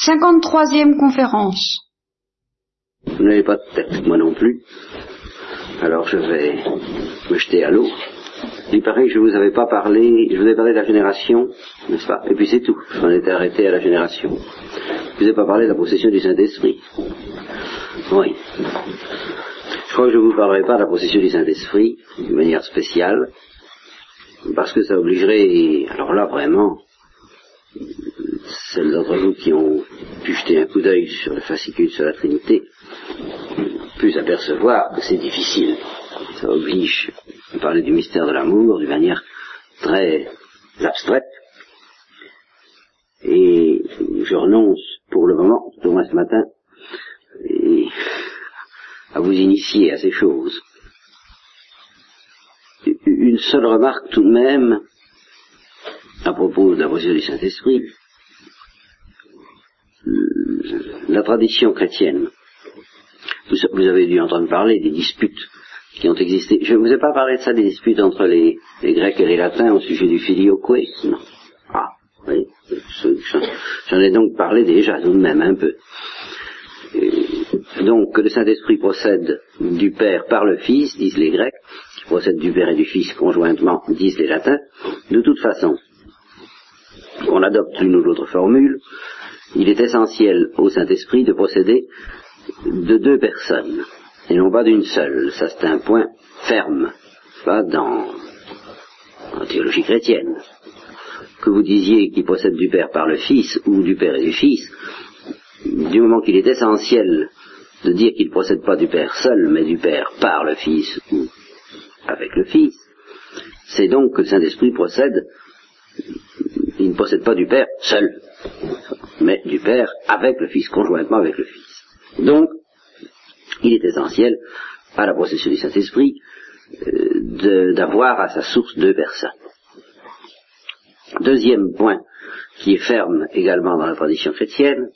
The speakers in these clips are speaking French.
53e conférence. Vous n'avez pas de tête, moi non plus. Alors je vais me jeter à l'eau. Il paraît que je vous avais pas parlé, je vous ai parlé de la génération, n'est-ce pas? Et puis c'est tout, je m'en étais arrêté à la génération. Je vous ai pas parlé de la possession du Saint-Esprit. Oui. Je crois que je ne vous parlerai pas de la possession du Saint-Esprit, d'une manière spéciale, parce que ça obligerait, alors là vraiment, celles d'entre vous qui ont pu jeter un coup d'œil sur le fascicule sur la Trinité, pu s'apercevoir que c'est difficile. Ça oblige à parler du mystère de l'amour d'une manière très abstraite. Et je renonce pour le moment, au moins ce matin, à vous initier à ces choses. Une seule remarque tout de même à propos de la voiture du Saint-Esprit. La tradition chrétienne, vous, avez dû entendre parler des disputes qui ont existé. Je ne vous ai pas parlé de ça, des disputes entre les, Grecs et les Latins au sujet du filioque. Non. Ah, oui. J'en ai donc parlé déjà, tout de même, un peu. Donc, que le Saint-Esprit procède du Père par le Fils, disent les Grecs, procède du Père et du Fils conjointement, disent les Latins. De toute façon, on adopte l'une ou l'autre formule, il est essentiel au Saint-Esprit de procéder de deux personnes, et non pas d'une seule. Ça, c'est un point ferme, pas dans la théologie chrétienne. Que vous disiez qu'il procède du Père par le Fils, ou du Père et du Fils, du moment qu'il est essentiel de dire qu'il ne procède pas du Père seul, mais du Père par le Fils ou avec le Fils, c'est donc que le Saint-Esprit procède, il ne procède pas du Père seul, mais du Père avec le Fils, conjointement avec le Fils. Donc, il est essentiel à la procession du Saint-Esprit euh, d'avoir à sa source deux personnes. Deuxième point qui est ferme également dans la tradition chrétienne,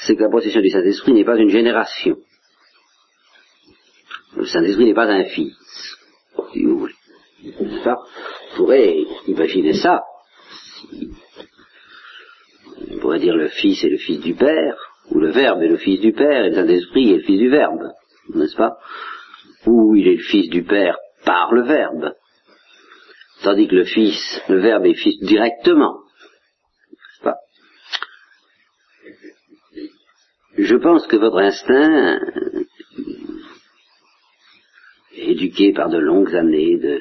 c'est que la possession du Saint-Esprit n'est pas une génération. Le Saint-Esprit n'est pas un fils, vous voulez. On pourrait imaginer ça. On pourrait dire le Fils est le Fils du Père, ou le Verbe est le Fils du Père, et le Saint-Esprit est le Fils du Verbe, n'est-ce pas? Ou il est le Fils du Père par le Verbe, tandis que le Fils, le Verbe est Fils directement. Je pense que votre instinct, éduqué par de longues années de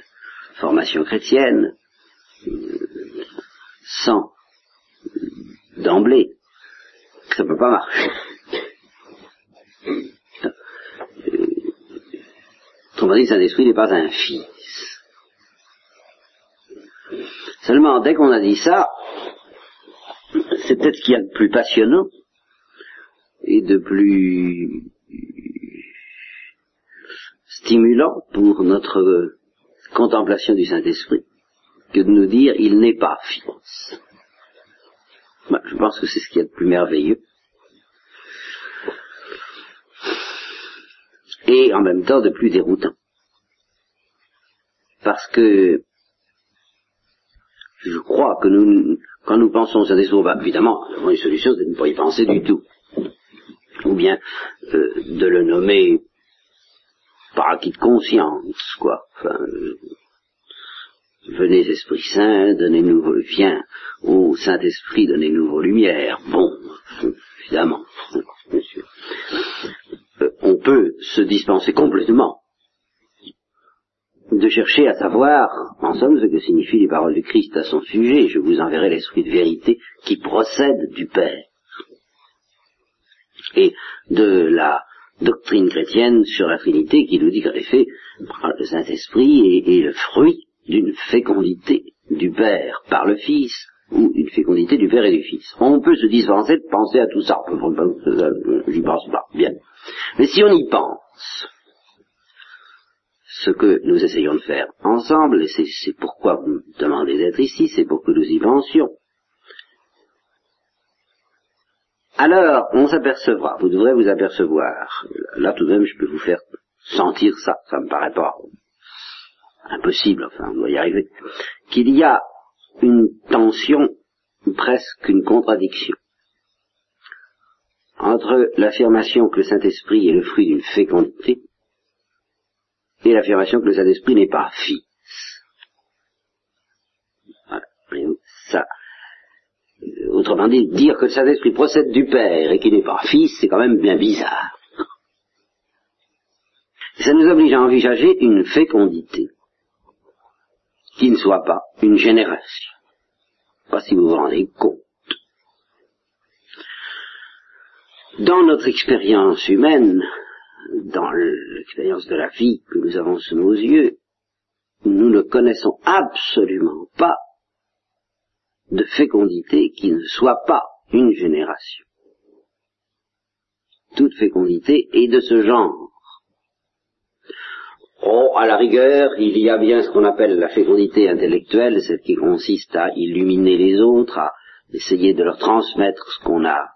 formation chrétienne, sent d'emblée ça ne peut pas marcher. Autrement dit, Saint-Esprit n'est pas un fils. Seulement, dès qu'on a dit ça, c'est peut-être ce qu'il y a de plus passionnant, et de plus stimulant pour notre contemplation du Saint-Esprit que de nous dire il n'est pas fils. je pense que c'est ce qui est de plus merveilleux. Et en même temps de plus déroutant. Parce que je crois que nous, quand nous pensons au Saint-Esprit, bah, évidemment, une solution, c'est de ne pas y penser du tout ou bien euh, de le nommer par acquis de conscience, quoi. Venez Esprit Saint, donnez-nous, viens au Saint-Esprit, donnez-nous vos lumières. Bon, évidemment, sûr. Euh, on peut se dispenser complètement de chercher à savoir, en somme, ce que signifient les paroles du Christ à son sujet. Je vous enverrai l'esprit de vérité qui procède du Père et de la doctrine chrétienne sur la Trinité qui nous dit qu'en effet, le Saint-Esprit est, le fruit d'une fécondité du Père par le Fils ou une fécondité du Père et du Fils. On peut se dispenser de penser à tout ça. J'y pense pas. Bien. Mais si on y pense, ce que nous essayons de faire ensemble, et c'est pourquoi vous me demandez d'être ici, c'est pour que nous y pensions, alors on s'apercevra, vous devrez vous apercevoir, là tout de même je peux vous faire sentir ça, ça me paraît pas impossible, enfin on doit y arriver, qu'il y a une tension, presque une contradiction, entre l'affirmation que le Saint-Esprit est le fruit d'une fécondité et l'affirmation que le Saint-Esprit n'est pas fils. Voilà. Ça, autrement dit, dire que le Saint-Esprit procède du Père et qu'il n'est pas fils, c'est quand même bien bizarre. Ça nous oblige à envisager une fécondité qui ne soit pas une génération. Pas si vous vous rendez compte. Dans notre expérience humaine, dans l'expérience de la vie que nous avons sous nos yeux, nous ne connaissons absolument pas de fécondité qui ne soit pas une génération. Toute fécondité est de ce genre. Oh, à la rigueur, il y a bien ce qu'on appelle la fécondité intellectuelle, celle qui consiste à illuminer les autres, à essayer de leur transmettre ce qu'on a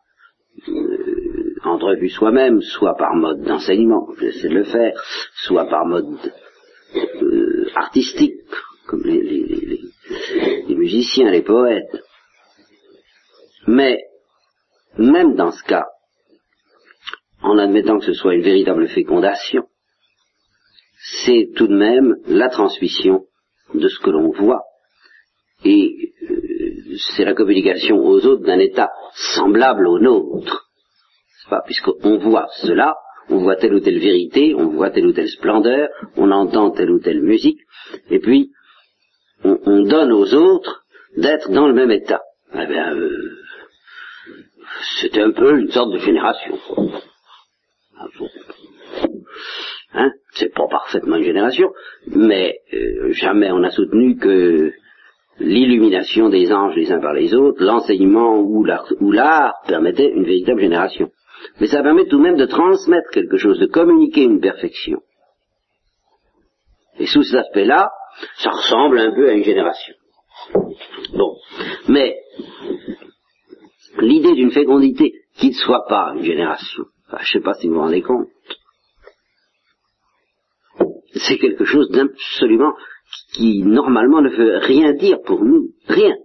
euh, entrevu soi-même, soit par mode d'enseignement, j'essaie de le faire, soit par mode euh, artistique, comme les, les musiciens, les poètes. Mais, même dans ce cas, en admettant que ce soit une véritable fécondation, c'est tout de même la transmission de ce que l'on voit. Et euh, c'est la communication aux autres d'un état semblable au nôtre. Pas puisqu'on voit cela, on voit telle ou telle vérité, on voit telle ou telle splendeur, on entend telle ou telle musique, et puis on, on donne aux autres d'être dans le même état. Eh bien, euh, c'est un peu une sorte de génération. Ah, Hein c'est pas parfaitement une génération, mais euh, jamais on n'a soutenu que l'illumination des anges les uns par les autres, l'enseignement ou l'art permettait une véritable génération. Mais ça permet tout de même de transmettre quelque chose, de communiquer une perfection. Et sous cet aspect-là, ça ressemble un peu à une génération. Bon. Mais l'idée d'une fécondité qui ne soit pas une génération, je ne sais pas si vous vous rendez compte, c'est quelque chose d'absolument qui normalement ne veut rien dire pour nous. Rien.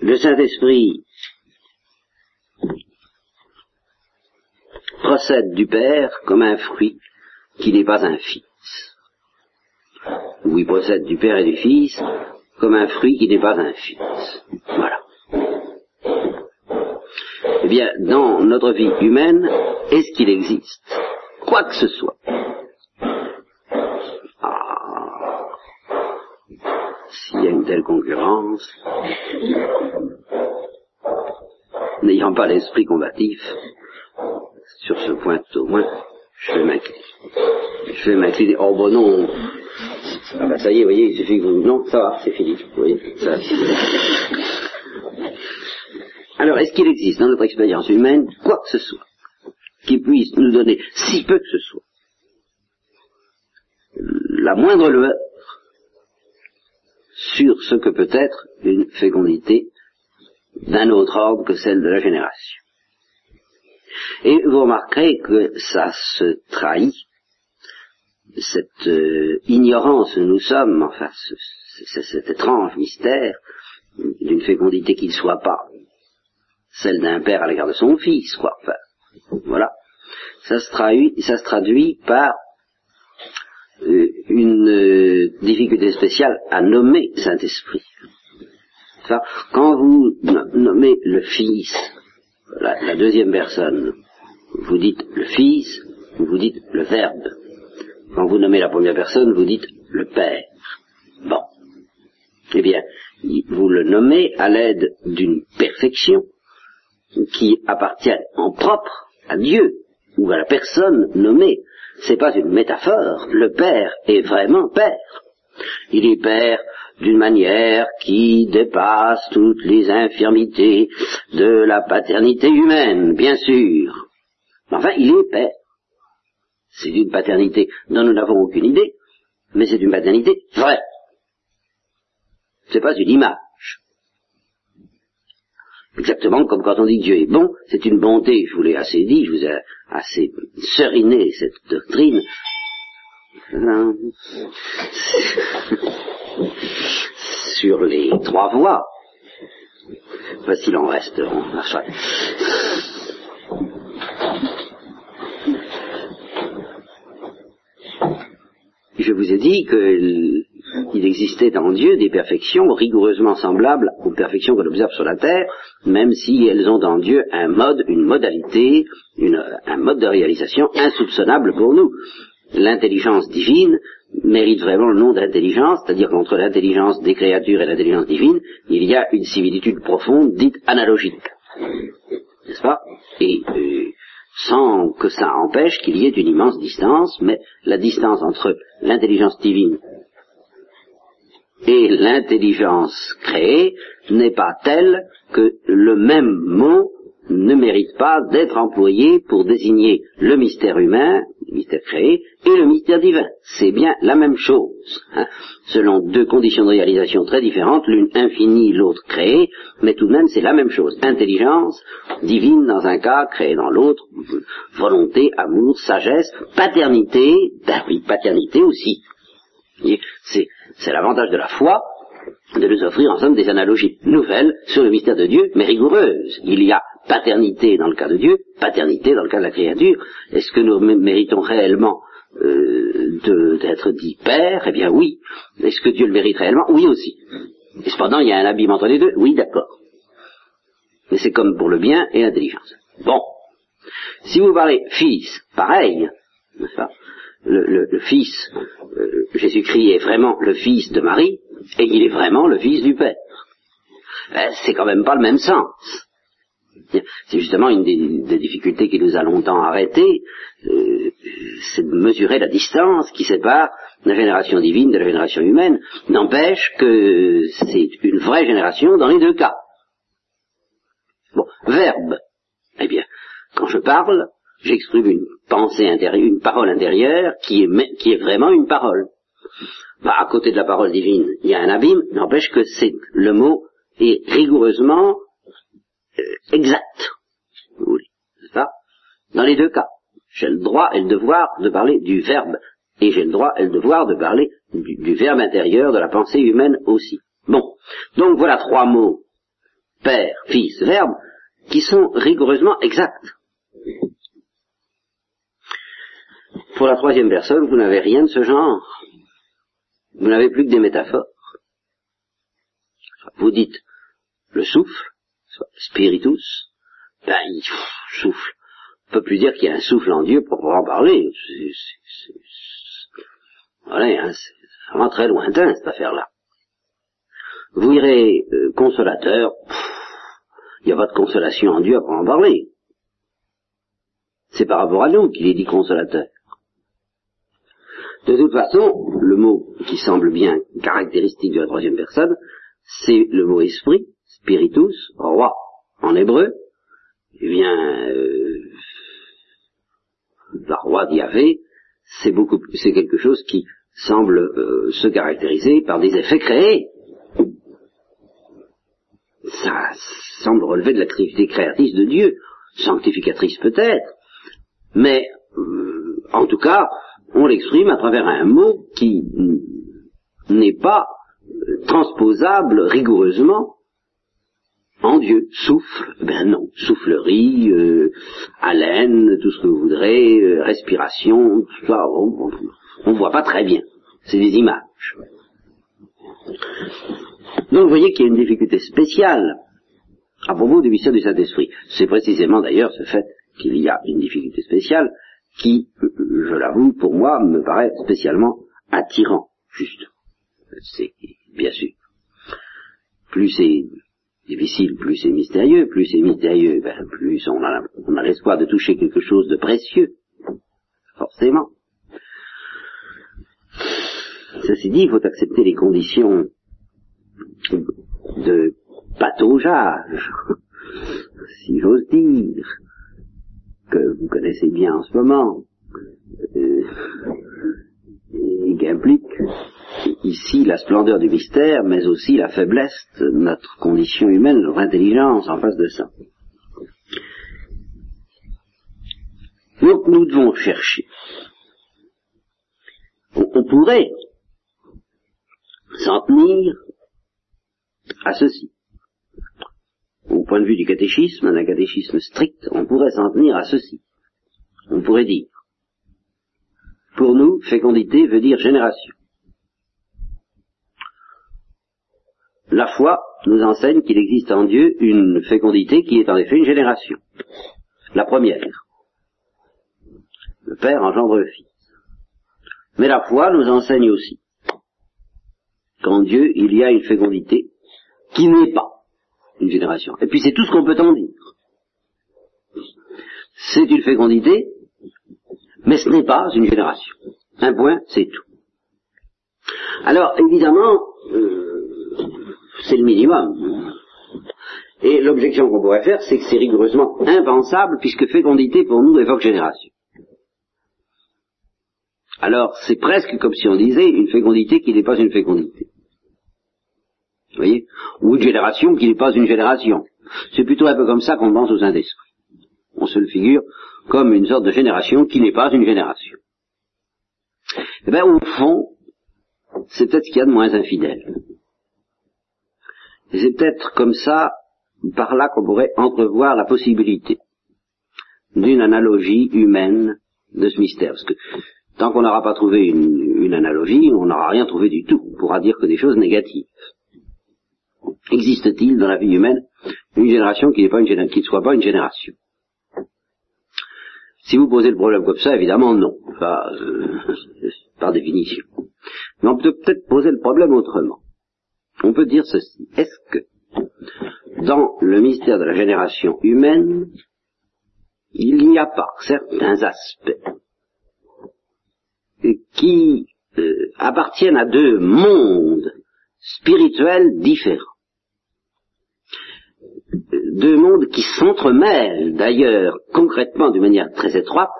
Le Saint-Esprit procède du Père comme un fruit qui n'est pas un fils. Ou il procède du Père et du Fils comme un fruit qui n'est pas un fils. Voilà. Eh bien, dans notre vie humaine, est-ce qu'il existe quoi que ce soit ah, S'il y a une telle concurrence, n'ayant pas l'esprit combatif, sur ce point au moins, je vais m'incliner. Je vais m'incliner. Oh bon non. Ah ben ça y est, vous voyez, il suffit que vous... Non, ça va, c'est fini. Vous voyez, ça... Alors, est-ce qu'il existe dans notre expérience humaine quoi que ce soit qui puisse nous donner, si peu que ce soit, la moindre lueur sur ce que peut être une fécondité d'un autre ordre que celle de la génération. Et vous remarquerez que ça se trahit, cette euh, ignorance nous sommes, enfin, cet étrange mystère d'une fécondité qui ne soit pas celle d'un père à l'égard de son fils, quoi. Enfin, voilà. Ça se traduit, par euh, une euh, difficulté spéciale à nommer Saint-Esprit. quand vous nommez le Fils, la, deuxième personne, vous dites le Fils, vous dites le Verbe. Quand vous nommez la première personne, vous dites le Père. Bon. Eh bien, vous le nommez à l'aide d'une perfection qui appartient en propre à Dieu ou à la personne nommée. C'est pas une métaphore. Le Père est vraiment Père. Il est Père d'une manière qui dépasse toutes les infirmités de la paternité humaine, bien sûr. Enfin, il est Père. C'est une paternité dont nous n'avons aucune idée, mais c'est une paternité vraie. C'est pas une image. Exactement comme quand on dit que Dieu est bon, c'est une bonté, je vous l'ai assez dit, je vous ai assez seriné cette doctrine. Sur les trois voies Enfin, s'il en reste, on Je vous ai dit qu'il existait en Dieu des perfections rigoureusement semblables aux perfections qu'on observe sur la terre, même si elles ont en Dieu un mode, une modalité, un mode de réalisation insoupçonnable pour nous. L'intelligence divine mérite vraiment le nom d'intelligence, c'est-à-dire qu'entre l'intelligence des créatures et l'intelligence divine, il y a une similitude profonde dite analogique. N'est-ce pas? Et euh, sans que ça empêche qu'il y ait une immense distance, mais la distance entre l'intelligence divine et l'intelligence créée n'est pas telle que le même mot ne mérite pas d'être employé pour désigner le mystère humain, le mystère créé, et le mystère divin. C'est bien la même chose, hein, selon deux conditions de réalisation très différentes, l'une infinie, l'autre créée, mais tout de même c'est la même chose. Intelligence divine dans un cas, créée dans l'autre, volonté, amour, sagesse, paternité, ben oui, paternité aussi. C'est l'avantage de la foi, de nous offrir en somme des analogies nouvelles sur le mystère de Dieu, mais rigoureuses. Il y a paternité dans le cas de Dieu, paternité dans le cas de la créature. Est-ce que nous méritons réellement euh, d'être dit père? Eh bien oui. Est-ce que Dieu le mérite réellement? Oui aussi. Et cependant, il y a un abîme entre les deux Oui, d'accord. Mais c'est comme pour le bien et l'intelligence. Bon. Si vous parlez fils, pareil, le, le, fils, euh, Jésus-Christ est vraiment le fils de Marie, et il est vraiment le fils du Père. Ben, c'est quand même pas le même sens. C'est justement une des, difficultés qui nous a longtemps arrêtés, euh, c'est de mesurer la distance qui sépare la génération divine de la génération humaine. N'empêche que c'est une vraie génération dans les deux cas. Bon, verbe. Eh bien, quand je parle, j'exprime une pensée intérieure, une parole intérieure qui est, qui est vraiment une parole. Bah, à côté de la parole divine, il y a un abîme, n'empêche que c'est le mot est rigoureusement euh, exact. Vous voulez, c'est ça Dans les deux cas, j'ai le droit et le devoir de parler du verbe, et j'ai le droit et le devoir de parler du, du verbe intérieur, de la pensée humaine aussi. Bon, donc voilà trois mots, père, fils, verbe, qui sont rigoureusement exacts. Pour la troisième personne, vous n'avez rien de ce genre. Vous n'avez plus que des métaphores. Vous dites le souffle, spiritus, ben, il souffle. On peut plus dire qu'il y a un souffle en Dieu pour pouvoir en parler. voilà, hein, c'est vraiment très lointain cette affaire-là. Vous irez euh, consolateur, il n'y a pas de consolation en Dieu pour en parler. C'est par rapport à nous qu'il est dit consolateur. De toute façon, le mot qui semble bien caractéristique de la troisième personne, c'est le mot esprit, spiritus, roi, en hébreu. Eh bien, euh, la roi d'Yahvé, c'est quelque chose qui semble euh, se caractériser par des effets créés. Ça semble relever de l'activité créatrice de Dieu, sanctificatrice peut-être, mais euh, en tout cas, on l'exprime à travers un mot qui n'est pas transposable rigoureusement en Dieu. Souffle, ben non, soufflerie, euh, haleine, tout ce que vous voudrez, euh, respiration, tout ça, on ne voit pas très bien. C'est des images. Donc vous voyez qu'il y a une difficulté spéciale à propos du mystère du Saint-Esprit. C'est précisément d'ailleurs ce fait qu'il y a une difficulté spéciale qui, je l'avoue, pour moi, me paraît spécialement attirant, juste. C'est bien sûr. Plus c'est difficile, plus c'est mystérieux, plus c'est mystérieux, ben, plus on a, on a l'espoir de toucher quelque chose de précieux, forcément. Ceci dit, il faut accepter les conditions de pataugeage, si j'ose dire, que vous connaissez bien en ce moment, euh, et qui implique ici la splendeur du mystère, mais aussi la faiblesse de notre condition humaine, notre intelligence en face de ça. Donc nous devons chercher. On, pourrait s'en tenir à ceci. Au point de vue du catéchisme, d'un catéchisme strict, on pourrait s'en tenir à ceci. On pourrait dire, pour nous, fécondité veut dire génération. La foi nous enseigne qu'il existe en Dieu une fécondité qui est en effet une génération. La première. Le Père engendre le Fils. Mais la foi nous enseigne aussi qu'en Dieu, il y a une fécondité qui n'est pas une génération. Et puis c'est tout ce qu'on peut en dire. C'est une fécondité, mais ce n'est pas une génération. Un point, c'est tout. Alors, évidemment, euh, c'est le minimum. Et l'objection qu'on pourrait faire, c'est que c'est rigoureusement impensable, puisque fécondité pour nous évoque génération. Alors, c'est presque comme si on disait une fécondité qui n'est pas une fécondité. Vous voyez Ou une génération qui n'est pas une génération. C'est plutôt un peu comme ça qu'on pense au Saint-Esprit. On se le figure comme une sorte de génération qui n'est pas une génération. Eh bien, au fond, c'est peut-être ce qu'il y a de moins infidèle. Et c'est peut-être comme ça, par là qu'on pourrait entrevoir la possibilité d'une analogie humaine de ce mystère. Parce que tant qu'on n'aura pas trouvé une, une analogie, on n'aura rien trouvé du tout. On pourra dire que des choses négatives. Existe-t-il dans la vie humaine une génération qui, pas une, qui ne soit pas une génération? Si vous posez le problème comme ça, évidemment non, euh, par définition. Mais on peut peut-être poser le problème autrement. On peut dire ceci. Est-ce que dans le mystère de la génération humaine, il n'y a pas certains aspects qui euh, appartiennent à deux mondes spirituels différents? Deux mondes qui s'entremêlent d'ailleurs concrètement d'une manière très étroite,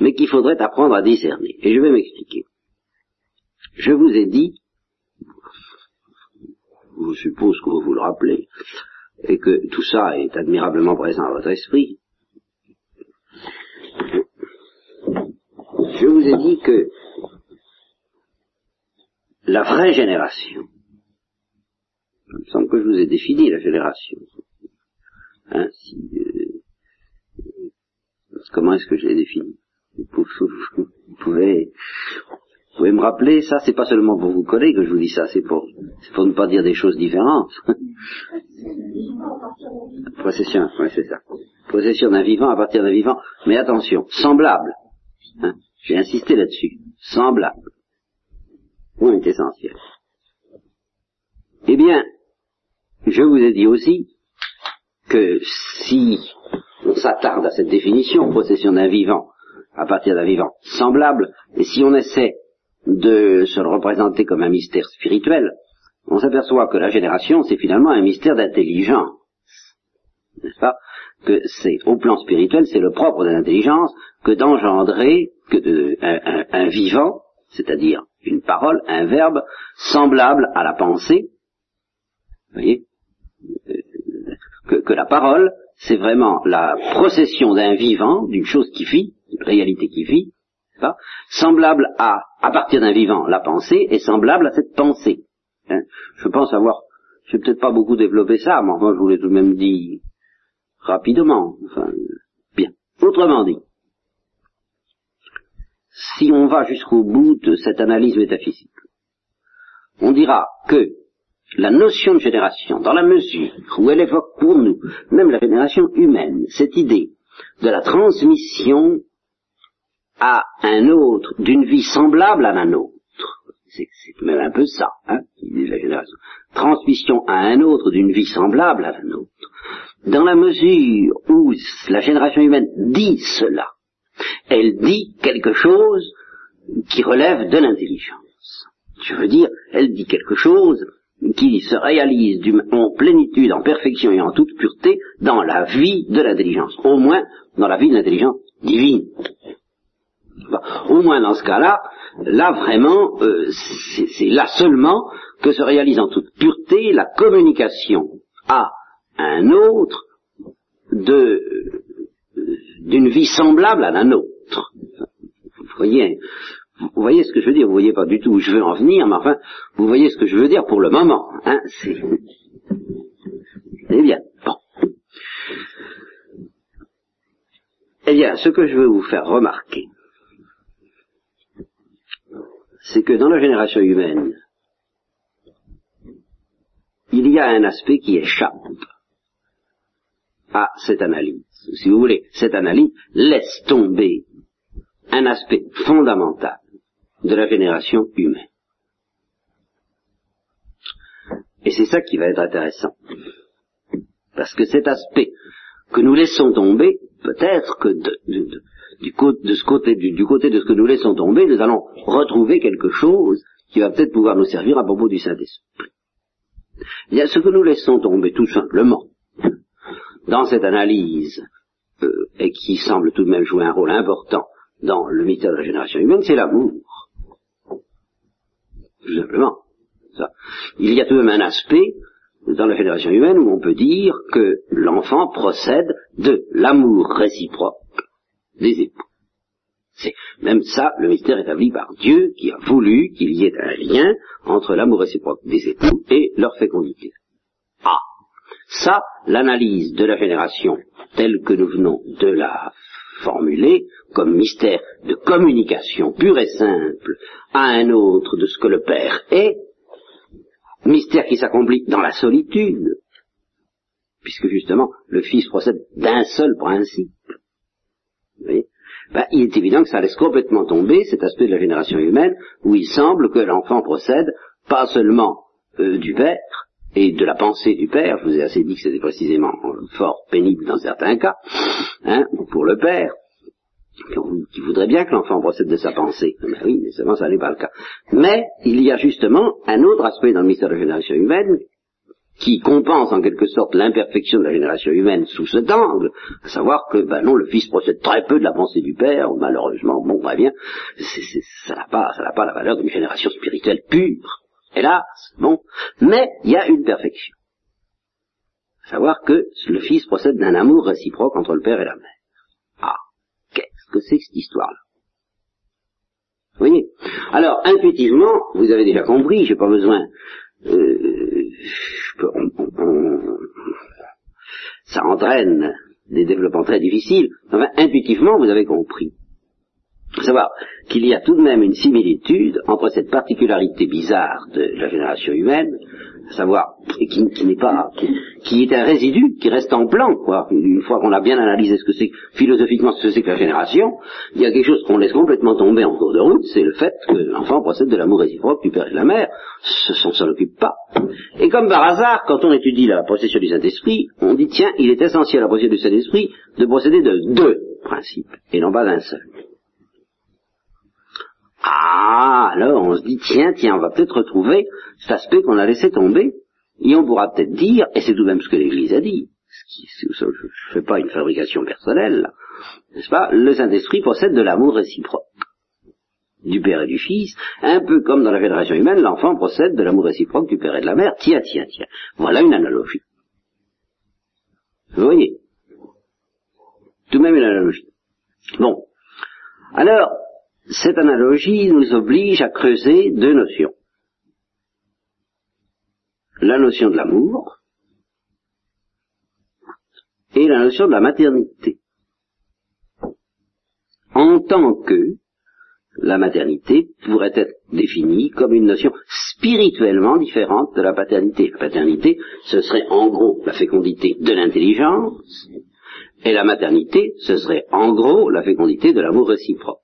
mais qu'il faudrait apprendre à discerner. Et je vais m'expliquer. Je vous ai dit, je suppose que vous vous le rappelez, et que tout ça est admirablement présent à votre esprit, je vous ai dit que la vraie génération, il me semble que je vous ai défini la génération, Hein, euh, comment est-ce que je l'ai défini vous, pouvez, vous pouvez me rappeler, ça c'est pas seulement pour vous coller que je vous dis ça, c'est pour, pour ne pas dire des choses différentes. Possession, oui c'est ça. Possession d'un vivant à partir d'un vivant, mais attention, semblable. Hein, J'ai insisté là-dessus. Semblable. Point essentiel. Eh bien, je vous ai dit aussi que si on s'attarde à cette définition, possession d'un vivant, à partir d'un vivant semblable, et si on essaie de se le représenter comme un mystère spirituel, on s'aperçoit que la génération, c'est finalement un mystère d'intelligence. N'est-ce pas? Que c'est, au plan spirituel, c'est le propre de l'intelligence que d'engendrer que un, un vivant, c'est-à-dire une parole, un verbe, semblable à la pensée. Vous voyez? Que, la parole, c'est vraiment la procession d'un vivant, d'une chose qui vit, d'une réalité qui vit, semblable à, à partir d'un vivant, la pensée, est semblable à cette pensée. Hein. je pense avoir, je vais peut-être pas beaucoup développé ça, mais enfin, je vous l'ai tout de même dit rapidement. Enfin, bien. Autrement dit, si on va jusqu'au bout de cette analyse métaphysique, on dira que la notion de génération, dans la mesure où elle évoque pour nous, même la génération humaine, cette idée de la transmission à un autre d'une vie semblable à la nôtre. C'est même un peu ça, hein, la génération. Transmission à un autre d'une vie semblable à la nôtre. Dans la mesure où la génération humaine dit cela, elle dit quelque chose qui relève de l'intelligence. Je veux dire, elle dit quelque chose qui se réalise en plénitude, en perfection et en toute pureté dans la vie de l'intelligence, au moins dans la vie de l'intelligence divine. au moins dans ce cas-là, là vraiment, euh, c'est là seulement que se réalise en toute pureté la communication à un autre de d'une vie semblable à la nôtre. Vous voyez, vous voyez ce que je veux dire Vous voyez pas du tout où je veux en venir, mais enfin, vous voyez ce que je veux dire pour le moment. Hein C'est... Eh bien, bon. Eh bien, ce que je veux vous faire remarquer, c'est que dans la génération humaine, il y a un aspect qui échappe à cette analyse. Si vous voulez, cette analyse laisse tomber un aspect fondamental de la génération humaine. Et c'est ça qui va être intéressant. Parce que cet aspect que nous laissons tomber, peut-être que du, côté, de ce que nous laissons tomber, nous allons retrouver quelque chose qui va peut-être pouvoir nous servir à propos du Saint-Esprit. Il ce que nous laissons tomber tout simplement dans cette analyse, euh, et qui semble tout de même jouer un rôle important dans le mystère de la génération humaine, c'est l'amour. Tout simplement. Il y a tout de même un aspect dans la génération humaine où on peut dire que l'enfant procède de l'amour réciproque des époux. C'est même ça le mystère établi par Dieu qui a voulu qu'il y ait un lien entre l'amour réciproque des époux et leur fécondité. Ah, ça, l'analyse de la génération telle que nous venons de la formuler comme mystère de communication pure et simple à un autre de ce que le Père est, mystère qui s'accomplit dans la solitude, puisque justement le Fils procède d'un seul principe. Ben, il est évident que ça laisse complètement tomber cet aspect de la génération humaine où il semble que l'enfant procède pas seulement euh, du Père et de la pensée du Père, je vous ai assez dit que c'était précisément fort pénible dans certains cas, hein, pour le Père, qui voudrait bien que l'enfant procède de sa pensée. Mais oui, mais seulement ça n'est pas le cas. Mais il y a justement un autre aspect dans le mystère de la génération humaine qui compense en quelque sorte l'imperfection de la génération humaine sous cet angle, à savoir que, ben non, le Fils procède très peu de la pensée du Père, malheureusement, bon, va bien, ça n'a pas, ça n'a pas la valeur d'une génération spirituelle pure, hélas, bon, mais il y a une perfection. Savoir que le Fils procède d'un amour réciproque entre le Père et la Mère. Ah, qu'est-ce que c'est que cette histoire-là? Vous voyez? Alors, intuitivement, vous avez déjà compris, j'ai pas besoin euh, ça entraîne des développements très difficiles. Enfin, intuitivement, vous avez compris. Savoir qu'il y a tout de même une similitude entre cette particularité bizarre de la génération humaine à savoir, qui, qui n'est pas, qui, est un résidu, qui reste en plan, quoi. Une fois qu'on a bien analysé ce que c'est, philosophiquement, ce que c'est que la génération, il y a quelque chose qu'on laisse complètement tomber en cours de route, c'est le fait que l'enfant procède de l'amour réciproque du père et de la mère. On s'en occupe pas. Et comme par hasard, quand on étudie la procession du Saint-Esprit, on dit, tiens, il est essentiel à la procession du Saint-Esprit de procéder de deux principes, et non pas d'un seul. Ah, alors on se dit, tiens, tiens, on va peut-être retrouver cet aspect qu'on a laissé tomber, et on pourra peut-être dire, et c'est tout de même ce que l'Église a dit, je ne fais pas une fabrication personnelle, n'est-ce pas? Le Saint-Esprit possède de l'amour réciproque du Père et du Fils, un peu comme dans la fédération humaine, l'enfant procède de l'amour réciproque du Père et de la Mère. Tiens, tiens, tiens. Voilà une analogie. Vous voyez? Tout de même une analogie. Bon. Alors, cette analogie nous oblige à creuser deux notions. La notion de l'amour et la notion de la maternité. En tant que la maternité pourrait être définie comme une notion spirituellement différente de la paternité. La paternité, ce serait en gros la fécondité de l'intelligence, et la maternité, ce serait en gros la fécondité de l'amour réciproque.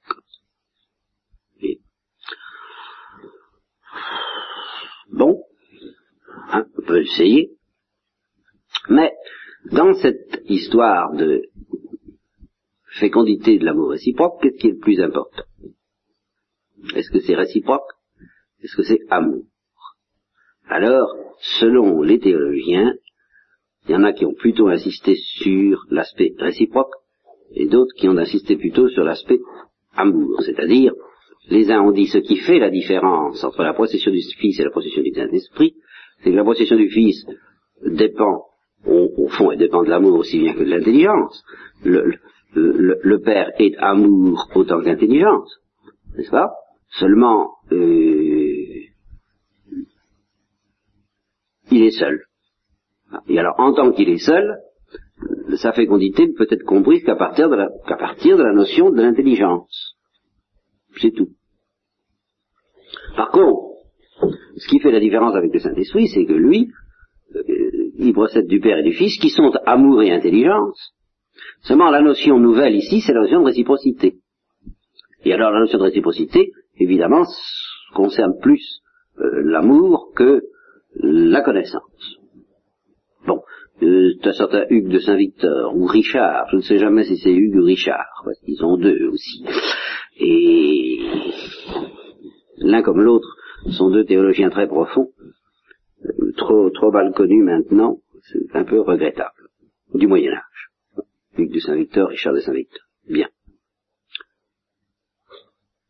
Bon, hein, on peut essayer. Mais dans cette histoire de fécondité de l'amour réciproque, qu'est-ce qui est le plus important? Est-ce que c'est réciproque? Est-ce que c'est amour? Alors, selon les théologiens, il y en a qui ont plutôt insisté sur l'aspect réciproque et d'autres qui ont insisté plutôt sur l'aspect amour, c'est-à-dire les uns ont dit ce qui fait la différence entre la procession du Fils et la procession du Saint-Esprit, c'est que la procession du Fils dépend, au, fond, elle dépend de l'amour aussi bien que de l'intelligence. Le, Père est amour autant qu'intelligence, n'est-ce pas? Seulement, euh, il est seul. Et alors, en tant qu'il est seul, sa fécondité ne peut être comprise qu'à partir de la notion de l'intelligence. C'est tout. Par contre, ce qui fait la différence avec le Saint-Esprit, c'est que lui, euh, il procède du Père et du Fils, qui sont amour et intelligence. Seulement, la notion nouvelle ici, c'est la notion de réciprocité. Et alors, la notion de réciprocité, évidemment, concerne plus euh, l'amour que la connaissance. Bon, euh, un certain Hugues de Saint-Victor, ou Richard, je ne sais jamais si c'est Hugues ou Richard, parce qu'ils ont deux aussi. Et l'un comme l'autre sont deux théologiens très profonds, trop, trop mal connus maintenant, c'est un peu regrettable, du Moyen Âge. Hugues de Saint-Victor, Richard de Saint-Victor. Bien.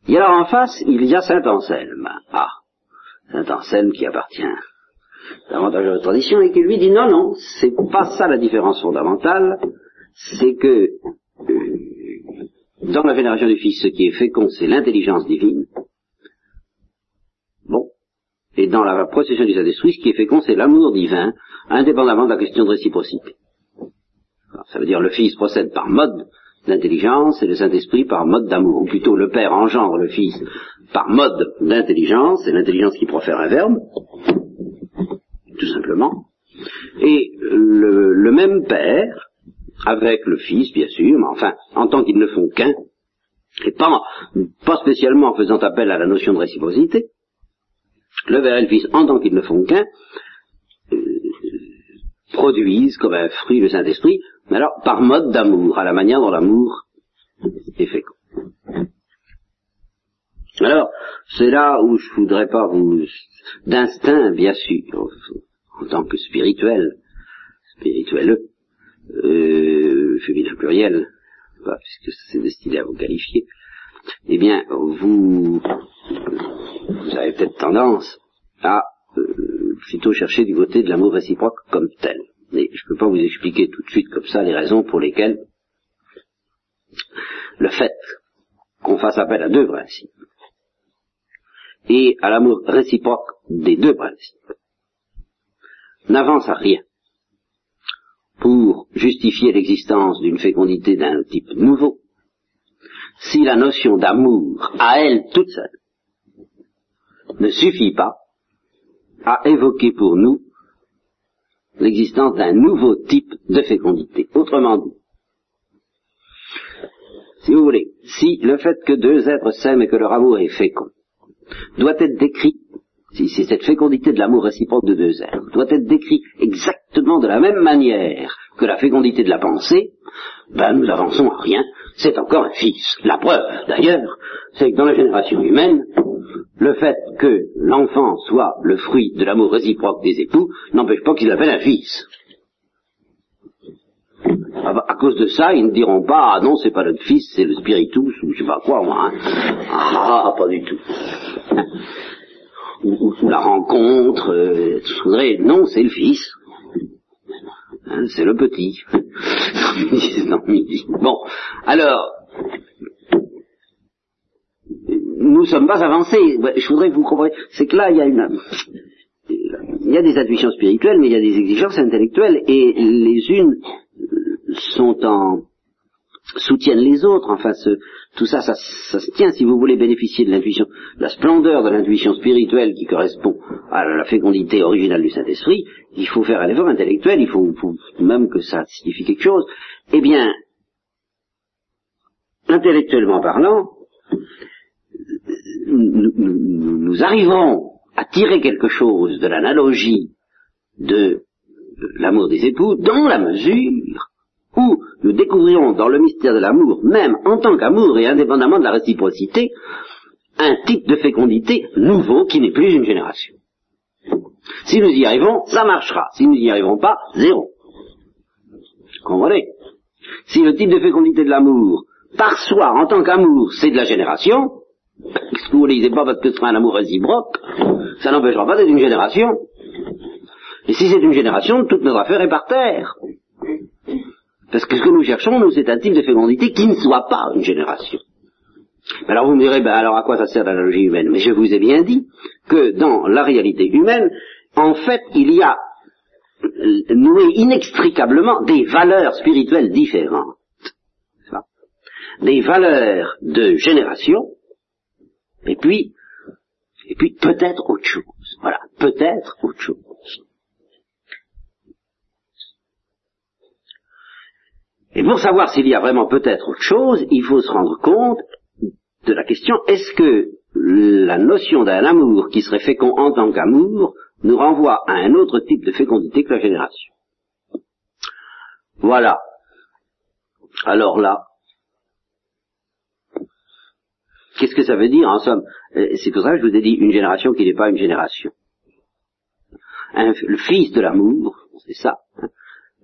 Et alors en face, il y a Saint Anselme. Ah, Saint Anselme qui appartient davantage à la tradition et qui lui dit non, non, c'est pas ça la différence fondamentale, c'est que euh, dans la vénération du Fils, ce qui est fécond, c'est l'intelligence divine. Bon. Et dans la procession du Saint-Esprit, ce qui est fécond, c'est l'amour divin, indépendamment de la question de réciprocité. ça veut dire le Fils procède par mode d'intelligence et le Saint-Esprit par mode d'amour. Ou plutôt le Père engendre le Fils par mode d'intelligence, c'est l'intelligence qui profère un verbe, tout simplement. Et le, même Père, avec le Fils, bien sûr, mais enfin, en tant qu'ils ne font qu'un, et pas spécialement en faisant appel à la notion de réciprocité, le Père et le Fils, en tant qu'ils ne font qu'un, euh, produisent comme un fruit le Saint-Esprit, mais alors par mode d'amour, à la manière dont l'amour est fécond. Alors, c'est là où je voudrais pas vous... D'instinct, bien sûr, en tant que spirituel, spirituel, euh, féminin pluriel, puisque c'est destiné à vous qualifier, eh bien, vous, vous avez peut-être tendance à euh, plutôt chercher du côté de l'amour réciproque comme tel. Mais je ne peux pas vous expliquer tout de suite comme ça les raisons pour lesquelles le fait qu'on fasse appel à deux principes et à l'amour réciproque des deux principes n'avance à rien pour justifier l'existence d'une fécondité d'un type nouveau, si la notion d'amour, à elle toute seule, ne suffit pas à évoquer pour nous l'existence d'un nouveau type de fécondité. Autrement dit, si vous voulez, si le fait que deux êtres s'aiment et que leur amour est fécond doit être décrit, si cette fécondité de l'amour réciproque de deux êtres, doit être décrit exactement de la même manière que la fécondité de la pensée, ben nous avançons à rien, c'est encore un fils. La preuve, d'ailleurs, c'est que dans la génération humaine, le fait que l'enfant soit le fruit de l'amour réciproque des époux n'empêche pas qu'il appelle un fils. Ah bah, à cause de ça, ils ne diront pas, ah non, c'est pas notre fils, c'est le spiritus, ou je sais pas quoi, moi. Hein. Ah, pas du tout. ou, la rencontre, euh, non, c'est le fils. Hein, c'est le petit. bon, alors, nous ne sommes pas avancés. Je voudrais que vous compreniez. C'est que là, il y a une, il y a des intuitions spirituelles, mais il y a des exigences intellectuelles, et les unes sont en soutiennent les autres. Enfin, tout ça, ça, se tient. Si vous voulez bénéficier de l'intuition, la splendeur de l'intuition spirituelle qui correspond à la fécondité originale du Saint-Esprit, il faut faire un effort intellectuel. Il faut, faut même que ça signifie quelque chose. Eh bien, intellectuellement parlant, nous, nous, arrivons à tirer quelque chose de l'analogie de l'amour des époux dans la mesure où nous découvrirons dans le mystère de l'amour, même en tant qu'amour et indépendamment de la réciprocité, un type de fécondité nouveau qui n'est plus une génération. Si nous y arrivons, ça marchera. Si nous n'y arrivons pas, zéro. Comprenez? Si le type de fécondité de l'amour, par soi, en tant qu'amour, c'est de la génération, ce vous ne lisez pas parce que ce sera un amour réciproque, ça n'empêchera pas d'être une génération. Et si c'est une génération, toute notre affaire est par terre. Parce que ce que nous cherchons, nous, c'est un type de fécondité qui ne soit pas une génération. Alors vous me direz, ben alors à quoi ça sert l'analogie humaine? Mais je vous ai bien dit que dans la réalité humaine, en fait, il y a nouer inextricablement des valeurs spirituelles différentes. Des valeurs de génération, et puis, et puis peut-être autre chose. Voilà, peut-être autre chose. Et pour savoir s'il y a vraiment peut-être autre chose, il faut se rendre compte de la question, est-ce que la notion d'un amour qui serait fécond en tant qu'amour nous renvoie à un autre type de fécondité que la génération? Voilà. Alors là, qu'est-ce que ça veut dire en somme? C'est pour ça que je vous ai dit une génération qui n'est pas une génération. le fils de l'amour, c'est ça.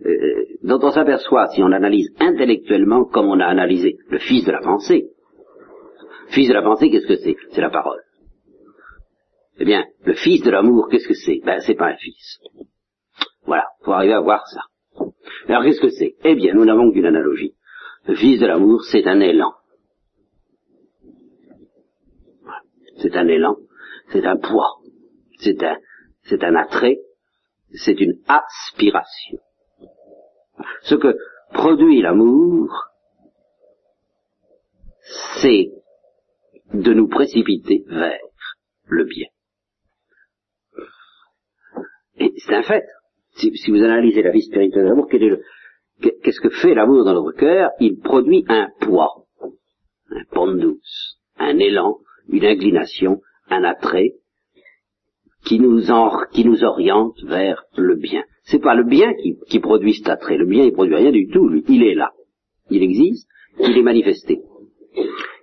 Euh, dont on s'aperçoit si on analyse intellectuellement comme on a analysé le fils de la pensée. Fils de la pensée, qu'est-ce que c'est? C'est la parole. Eh bien, le fils de l'amour, qu'est-ce que c'est? Ben, c'est pas un fils. Voilà, faut arriver à voir ça. Alors, qu'est-ce que c'est? Eh bien, nous n'avons qu'une analogie. Le fils de l'amour, c'est un élan. C'est un élan, c'est un poids, c'est un, c'est un attrait, c'est une aspiration. Ce que produit l'amour, c'est de nous précipiter vers le bien. Et c'est un fait. Si, vous analysez la vie spirituelle de l'amour, qu'est-ce que fait l'amour dans notre cœur? Il produit un poids, un pondus, un élan, une inclination, un attrait qui nous, qui nous oriente vers le bien. C'est pas le bien qui, produit cet attrait. Le bien, il produit rien du tout. Il est là. Il existe. Il est manifesté.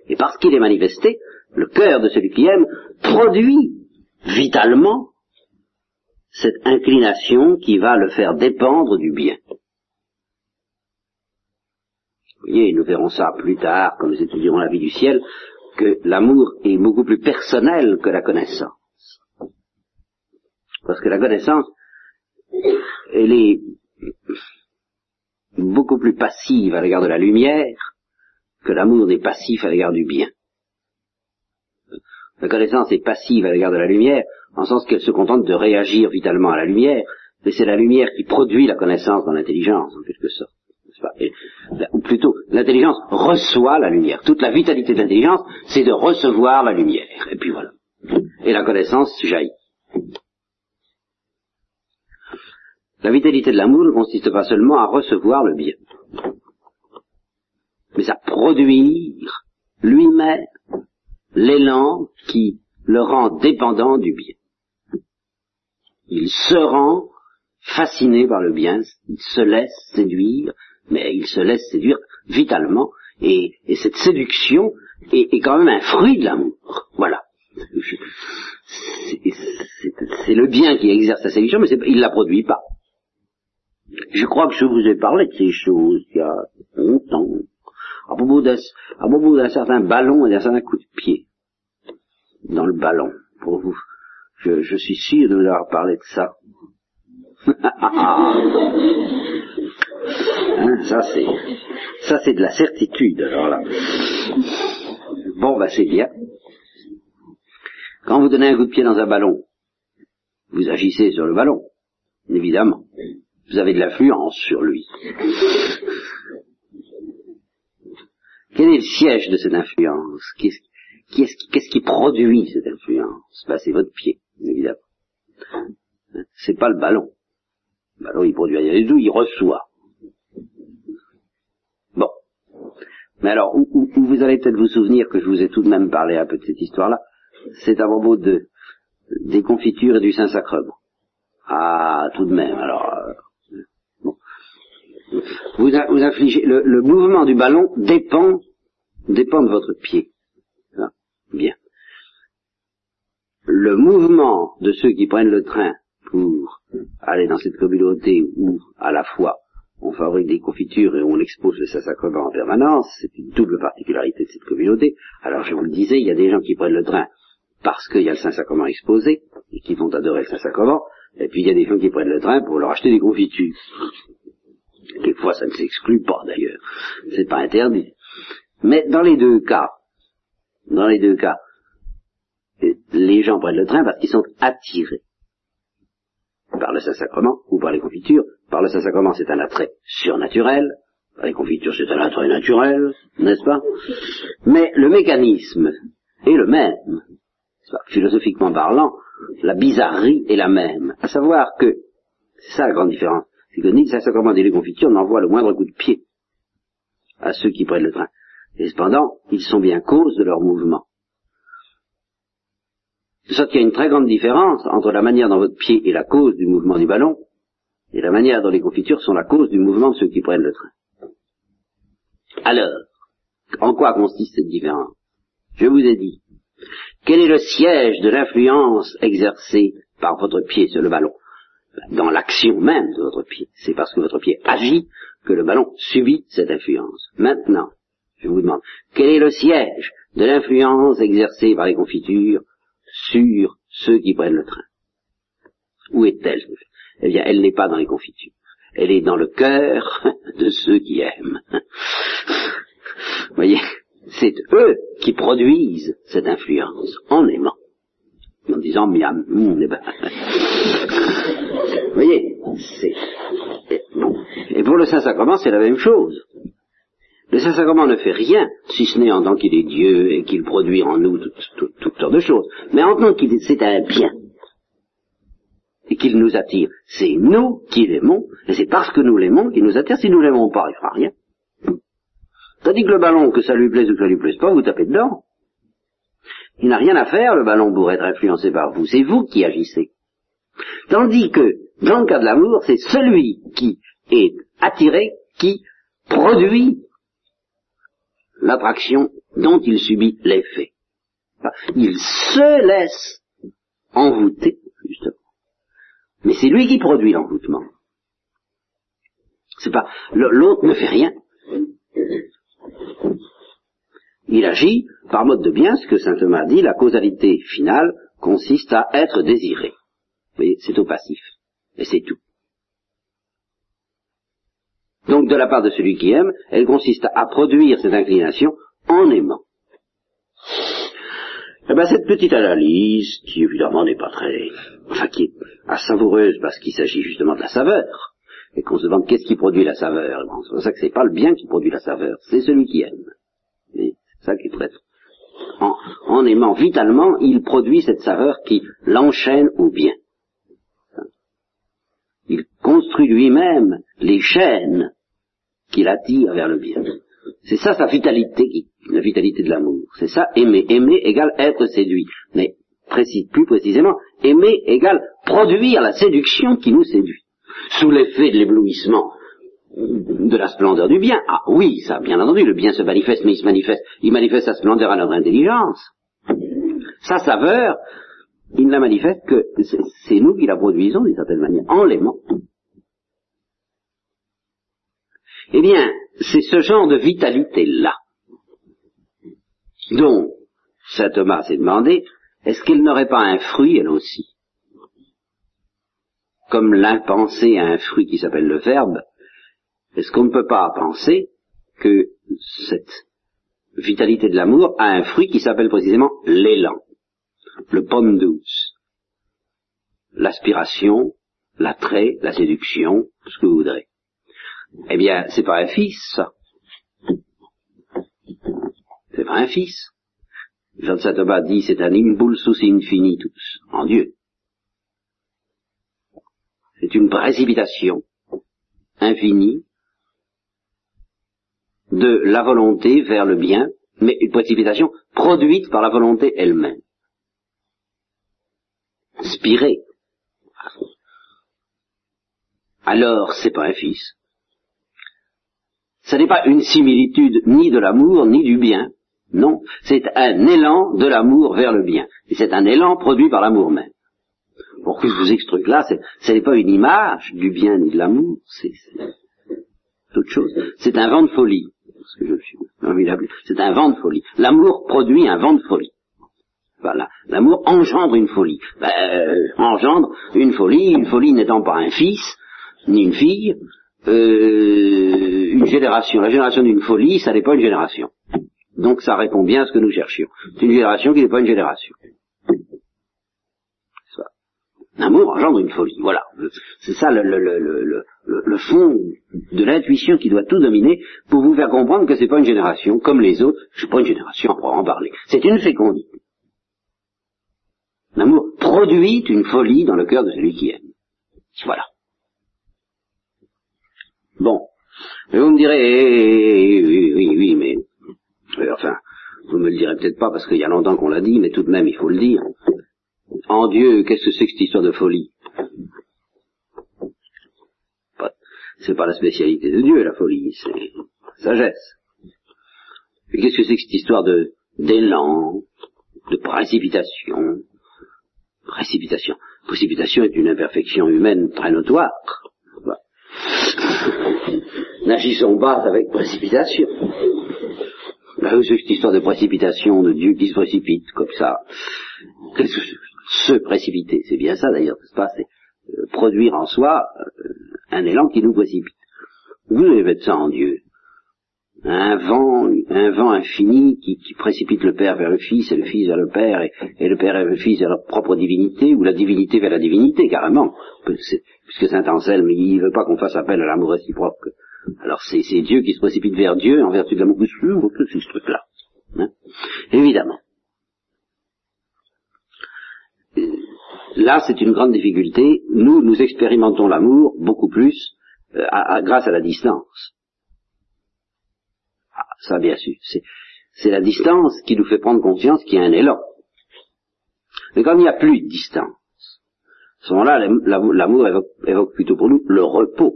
Et parce qu'il est manifesté, le cœur de celui qui aime produit vitalement cette inclination qui va le faire dépendre du bien. Vous voyez, nous verrons ça plus tard, quand nous étudierons la vie du ciel, que l'amour est beaucoup plus personnel que la connaissance. Parce que la connaissance, elle est beaucoup plus passive à l'égard de la lumière que l'amour n'est passif à l'égard du bien. La connaissance est passive à l'égard de la lumière, en sens qu'elle se contente de réagir vitalement à la lumière, mais c'est la lumière qui produit la connaissance dans l'intelligence, en quelque sorte. ou plutôt, l'intelligence reçoit la lumière. Toute la vitalité de l'intelligence, c'est de recevoir la lumière. Et puis voilà. Et la connaissance jaillit. La vitalité de l'amour ne consiste pas seulement à recevoir le bien, mais à produire lui-même l'élan qui le rend dépendant du bien. Il se rend fasciné par le bien, il se laisse séduire, mais il se laisse séduire vitalement, et, cette séduction est, est, quand même un fruit de l'amour. Voilà. C'est le bien qui exerce la séduction, mais il ne la produit pas. Je crois que je vous ai parlé de ces choses il y a longtemps, à propos d'un certain ballon et d'un certain coup de pied dans le ballon. Pour vous, je, je suis sûr de vous avoir parlé de ça. Hein, ça c'est, ça c'est de la certitude. Alors là, bon bah c'est bien. Quand vous donnez un coup de pied dans un ballon, vous agissez sur le ballon, évidemment. Vous avez de l'influence sur lui. Quel est le siège de cette influence? Qu'est-ce qui, produit cette influence? Ben, C'est votre pied, évidemment. C'est pas le ballon. Le ballon, il produit rien du tout, il reçoit. Bon. Mais alors, où, vous allez peut-être vous souvenir que je vous ai tout de même parlé un peu de cette histoire-là, c'est à propos de, des confitures et du Saint-Sacrement. Ah, tout de même, alors, le, mouvement du ballon dépend, de votre pied. Bien. Le mouvement de ceux qui prennent le train pour aller dans cette communauté où, à la fois, on fabrique des confitures et on expose le Saint-Sacrement en permanence, c'est une double particularité de cette communauté. Alors, je vous le disais, il y a des gens qui prennent le train parce qu'il y a le Saint-Sacrement exposé, et qui vont adorer le Saint-Sacrement, et puis il y a des gens qui prennent le train pour leur acheter des confitures. Quelquefois, ça ne s'exclut pas d'ailleurs. C'est pas interdit. Mais dans les deux cas, dans les deux cas, les gens prennent le train parce qu'ils sont attirés par le Saint-Sacrement ou par les confitures. Par le Saint-Sacrement, c'est un attrait surnaturel. Par les confitures, c'est un attrait naturel, n'est-ce pas? Mais le mécanisme est le même. Philosophiquement parlant, la bizarrerie est la même. À savoir que, c'est ça la grande différence, c'est que ni le Saint-Sacrement les confitures n'envoient le moindre coup de pied à ceux qui prennent le train. Et cependant, ils sont bien cause de leur mouvement. De sorte qu'il y a une très grande différence entre la manière dont votre pied est la cause du mouvement du ballon et la manière dont les confitures sont la cause du mouvement de ceux qui prennent le train. Alors, en quoi consiste cette différence? Je vous ai dit, quel est le siège de l'influence exercée par votre pied sur le ballon? Dans l'action même de votre pied. C'est parce que votre pied agit que le ballon subit cette influence. Maintenant, je vous demande, quel est le siège de l'influence exercée par les confitures sur ceux qui prennent le train? Où est-elle Eh bien, elle n'est pas dans les confitures. Elle est dans le cœur de ceux qui aiment. Vous voyez, c'est eux qui produisent cette influence en aimant. En disant miam, ben. Vous voyez, c'est. Et pour le Saint-Sacrement, c'est la même chose. Le Saint-Sacrement ne fait rien, si ce n'est en tant qu'il est Dieu et qu'il produit en nous toutes, sortes de choses. Mais en tant qu'il c'est un bien et qu'il nous attire, c'est nous qui l'aimons, et c'est parce que nous l'aimons qu'il nous attire. Si nous l'aimons pas, il fera rien. Tandis que le ballon, que ça lui plaise ou que ça lui plaise pas, vous tapez dedans. Il n'a rien à faire, le ballon, pour être influencé par vous. C'est vous qui agissez. Tandis que, dans le cas de l'amour, c'est celui qui est attiré qui produit l'attraction dont il subit l'effet. Il se laisse envoûter, justement. Mais c'est lui qui produit l'envoûtement. C'est pas, l'autre ne fait rien. Il agit par mode de bien, ce que saint Thomas dit, la causalité finale consiste à être désiré. Vous voyez, c'est au passif. Et c'est tout. Donc de la part de celui qui aime, elle consiste à produire cette inclination en aimant. Eh ben, cette petite analyse, qui évidemment n'est pas très, enfin qui est assez parce qu'il s'agit justement de la saveur, et qu'on se demande qu'est-ce qui produit la saveur. C'est pour ça que c'est pas le bien qui produit la saveur, c'est celui qui aime. C'est ça qui est très... En aimant vitalement, il produit cette saveur qui l'enchaîne au bien. Il construit lui-même les chaînes qui l'attire vers le bien. C'est ça sa vitalité, la vitalité de l'amour. C'est ça aimer. Aimer égale être séduit. Mais plus précisément, aimer égale produire la séduction qui nous séduit sous l'effet de l'éblouissement de la splendeur du bien. Ah oui, ça, bien entendu, le bien se manifeste, mais il se manifeste, il manifeste sa splendeur à notre intelligence. Sa saveur, il ne la manifeste que c'est nous qui la produisons d'une certaine manière, en l'aimant. Eh bien, c'est ce genre de vitalité-là. Dont saint Thomas s'est demandé, est-ce qu'elle n'aurait pas un fruit, elle aussi? Comme l'impensé a un fruit qui s'appelle le verbe, est-ce qu'on ne peut pas penser que cette vitalité de l'amour a un fruit qui s'appelle précisément l'élan, le douce, l'aspiration, l'attrait, la séduction, tout ce que vous voudrez. Eh bien, c'est pas un fils, ça. C'est pas un fils. Jean de Saint dit c'est un impulsus infinitus, en Dieu. C'est une précipitation infinie de la volonté vers le bien, mais une précipitation produite par la volonté elle-même. Inspirée. Alors, c'est pas un fils. Ce n'est pas une similitude ni de l'amour ni du bien. Non, c'est un élan de l'amour vers le bien. Et c'est un élan produit par l'amour même pour que je vous ce truc-là, ce n'est pas une image du bien ni de l'amour, c'est autre chose. C'est un vent de folie. C'est un vent de folie. L'amour produit un vent de folie. Voilà. L'amour engendre une folie. Ben, euh, engendre une folie, une folie n'étant pas un fils, ni une fille, euh, une génération. La génération d'une folie, ça n'est pas une génération. Donc ça répond bien à ce que nous cherchions. C'est une génération qui n'est pas une génération. L'amour engendre une folie. Voilà. C'est ça le, le, le, le, fond de l'intuition qui doit tout dominer pour vous faire comprendre que c'est pas une génération comme les autres. C'est pas une génération à en parler. C'est une fécondité. L'amour produit une folie dans le cœur de celui qui aime. Voilà. Bon. Et vous me direz, eh, eh, oui, oui, oui, mais, enfin, vous me le direz peut-être pas parce qu'il y a longtemps qu'on l'a dit, mais tout de même, il faut le dire. En Dieu, qu'est-ce que c'est que cette histoire de folie? C'est pas la spécialité de Dieu, la folie, c'est sagesse. Et qu'est-ce que c'est que cette histoire de d'élan, de précipitation? Précipitation. Précipitation est une imperfection humaine très notoire. N'agissons pas avec précipitation. C'est cette histoire de précipitation, de Dieu qui se précipite comme ça? Qu'est-ce que se précipiter. C'est bien ça d'ailleurs, n'est-ce pas? C'est euh, produire en soi euh, un élan qui nous précipite. Vous devez mettre ça en Dieu? Un vent, un vent infini qui, précipite le Père vers le Fils et le Fils vers le Père et, le Père vers le Fils vers leur propre divinité ou la divinité vers la divinité carrément. Puisque Saint Anselme, il ne veut pas qu'on fasse appel à l'amour réciproque. Alors c'est Dieu qui se précipite vers Dieu en vertu de l'amour que c'est ce truc-là. Hein Évidemment. là, c'est une grande difficulté. Nous, nous expérimentons l'amour beaucoup plus euh, grâce à la distance. Ça, bien sûr. C'est la distance qui nous fait prendre conscience qu'il y a un élan. Mais quand il n'y a plus de distance, à ce moment-là, l'amour évoque, plutôt pour nous le repos.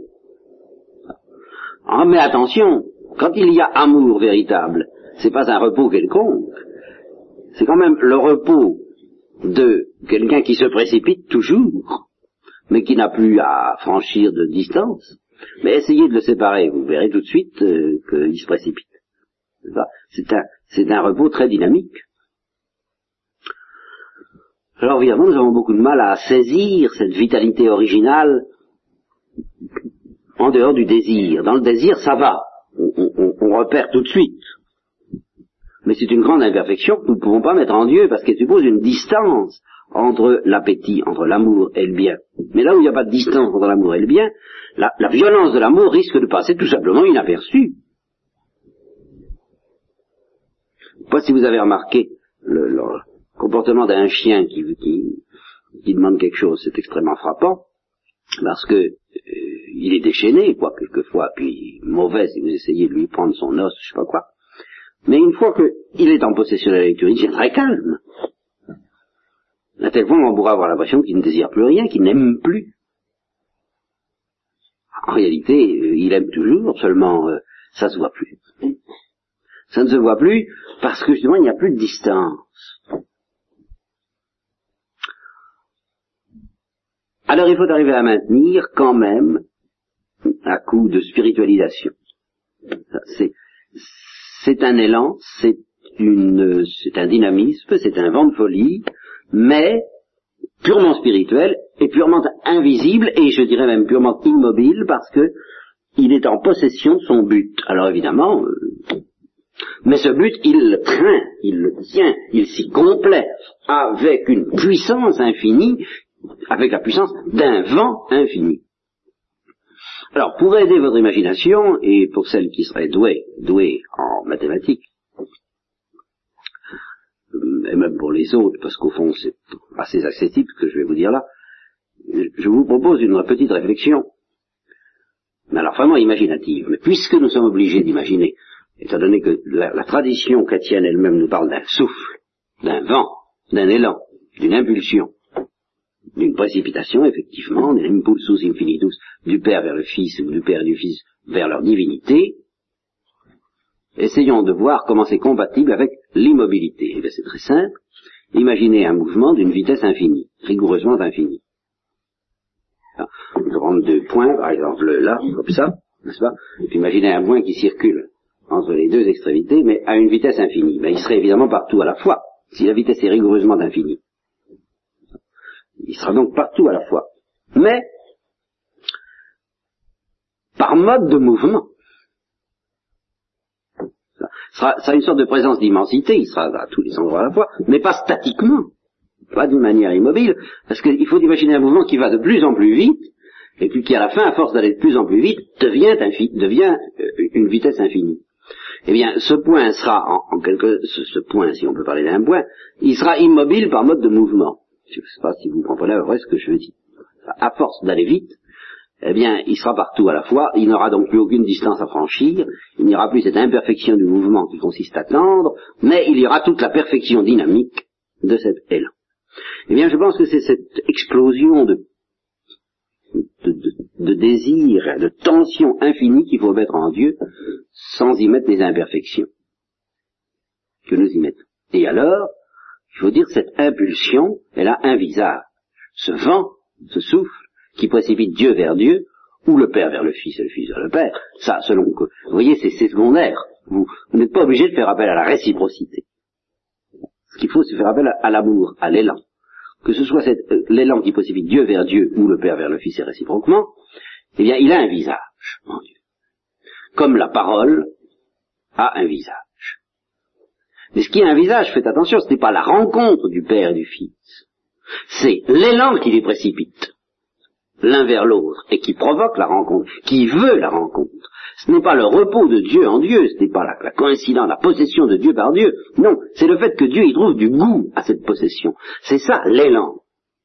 Ah, mais attention, quand il y a amour véritable, c'est pas un repos quelconque, c'est quand même le repos de quelqu'un qui se précipite toujours, mais qui n'a plus à franchir de distance. Mais essayez de le séparer, vous verrez tout de suite euh, qu'il se précipite. C'est un, repos très dynamique. Alors évidemment, nous avons beaucoup de mal à saisir cette vitalité originale en dehors du désir. Dans le désir, ça va. on repère tout de suite. Mais c'est une grande imperfection que nous ne pouvons pas mettre en Dieu parce qu'elle suppose une distance entre l'appétit, entre l'amour et le bien. Mais là où il n'y a pas de distance entre l'amour et le bien, la, violence de l'amour risque de passer tout simplement inaperçue. Pas si vous avez remarqué le, comportement d'un chien qui, qui, demande quelque chose, c'est extrêmement frappant, parce que euh, il est déchaîné, quoi, quelquefois, puis mauvais si vous essayez de lui prendre son os, je sais pas quoi. Mais une fois qu'il est en possession de la lecture, il devient très calme. À tel point qu'on pourra avoir l'impression qu'il ne désire plus rien, qu'il n'aime plus. En réalité, euh, il aime toujours, seulement euh, ça se voit plus. Ça ne se voit plus parce que justement il n'y a plus de distance. Alors il faut arriver à maintenir quand même un coup de spiritualisation. C'est un élan, c'est c'est un dynamisme, c'est un vent de folie, mais purement spirituel et purement invisible et je dirais même purement immobile parce que il est en possession de son but. Alors évidemment, euh, mais ce but, il le craint, il le tient, il s'y complète avec une puissance infinie, avec la puissance d'un vent infini. Alors, pour aider votre imagination, et pour celles qui seraient douées, douées en mathématiques, et même pour les autres, parce qu'au fond c'est assez accessible ce que je vais vous dire là, je vous propose une petite réflexion, mais alors vraiment imaginative, mais puisque nous sommes obligés d'imaginer, étant donné que la, tradition chrétienne elle-même nous parle d'un souffle, d'un vent, d'un élan, d'une impulsion, d'une précipitation, effectivement, d'un impulsus infinitus, du Père vers le Fils ou du Père et du Fils vers leur divinité, essayons de voir comment c'est compatible avec l'immobilité. Eh c'est très simple. Imaginez un mouvement d'une vitesse infinie, rigoureusement infinie. je prends deux points, par exemple là, comme ça, n'est-ce pas? Imaginez un point qui circule entre les deux extrémités, mais à une vitesse infinie. Ben, il serait évidemment partout à la fois, si la vitesse est rigoureusement infinie. Il sera donc partout à la fois. Mais, par mode de mouvement. Ça sera, une sorte de présence d'immensité, il sera à tous les endroits à la fois, mais pas statiquement. pas d'une manière immobile, parce qu'il faut imaginer un mouvement qui va de plus en plus vite, et puis qui à la fin, à force d'aller de plus en plus vite, devient, devient euh, une vitesse infinie. Eh bien, ce point sera, en, quelque, ce, ce, point, si on peut parler d'un point, il sera immobile par mode de mouvement. Je ne sais pas si vous comprenez à ce que je veux dire. À force d'aller vite, eh bien, il sera partout à la fois, il n'aura donc plus aucune distance à franchir, il n'y aura plus cette imperfection du mouvement qui consiste à tendre, mais il y aura toute la perfection dynamique de cet élan. Eh bien, je pense que c'est cette explosion de, de désir, de tension infinie qu'il faut mettre en Dieu, sans y mettre des imperfections que nous y mettons. Et alors, il faut dire cette impulsion, elle a un visage. Ce vent, ce souffle, qui précipite Dieu vers Dieu, ou le Père vers le Fils et le Fils vers le Père. Ça, selon que, vous voyez, c'est secondaire. Vous n'êtes pas obligé de faire appel à la réciprocité. Ce qu'il faut, c'est faire appel à, l'amour, à l'élan. Que ce soit euh, l'élan qui précipite Dieu vers Dieu ou le Père vers le Fils et réciproquement, eh bien, il a un visage, mon Dieu. Comme la parole a un visage. Mais ce qui a un visage, faites attention, ce n'est pas la rencontre du Père et du Fils. C'est l'élan qui les précipite l'un vers l'autre et qui provoque la rencontre, qui veut la rencontre. Ce n'est pas le repos de Dieu en Dieu, ce n'est pas la, coïncidence, la possession de Dieu par Dieu. Non, c'est le fait que Dieu y trouve du goût à cette possession. C'est ça l'élan.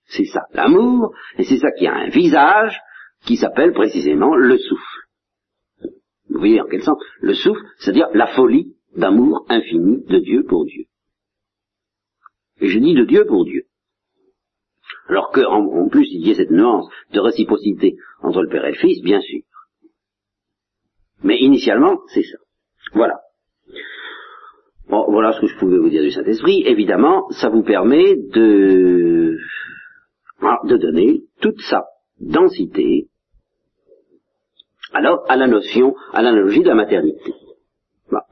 C'est ça l'amour, et c'est ça qui a un visage qui s'appelle précisément le souffle. Vous voyez en quel sens Le souffle, c'est-à-dire la folie d'amour infini de Dieu pour Dieu. Et je dis de Dieu pour Dieu. Alors qu'en en plus il y ait cette nuance de réciprocité entre le Père et le Fils, bien sûr. Mais initialement, c'est ça. Voilà. Voilà ce que je pouvais vous dire du Saint-Esprit. Évidemment, ça vous permet de, de donner toute sa densité alors à la notion, à l'analogie de la maternité.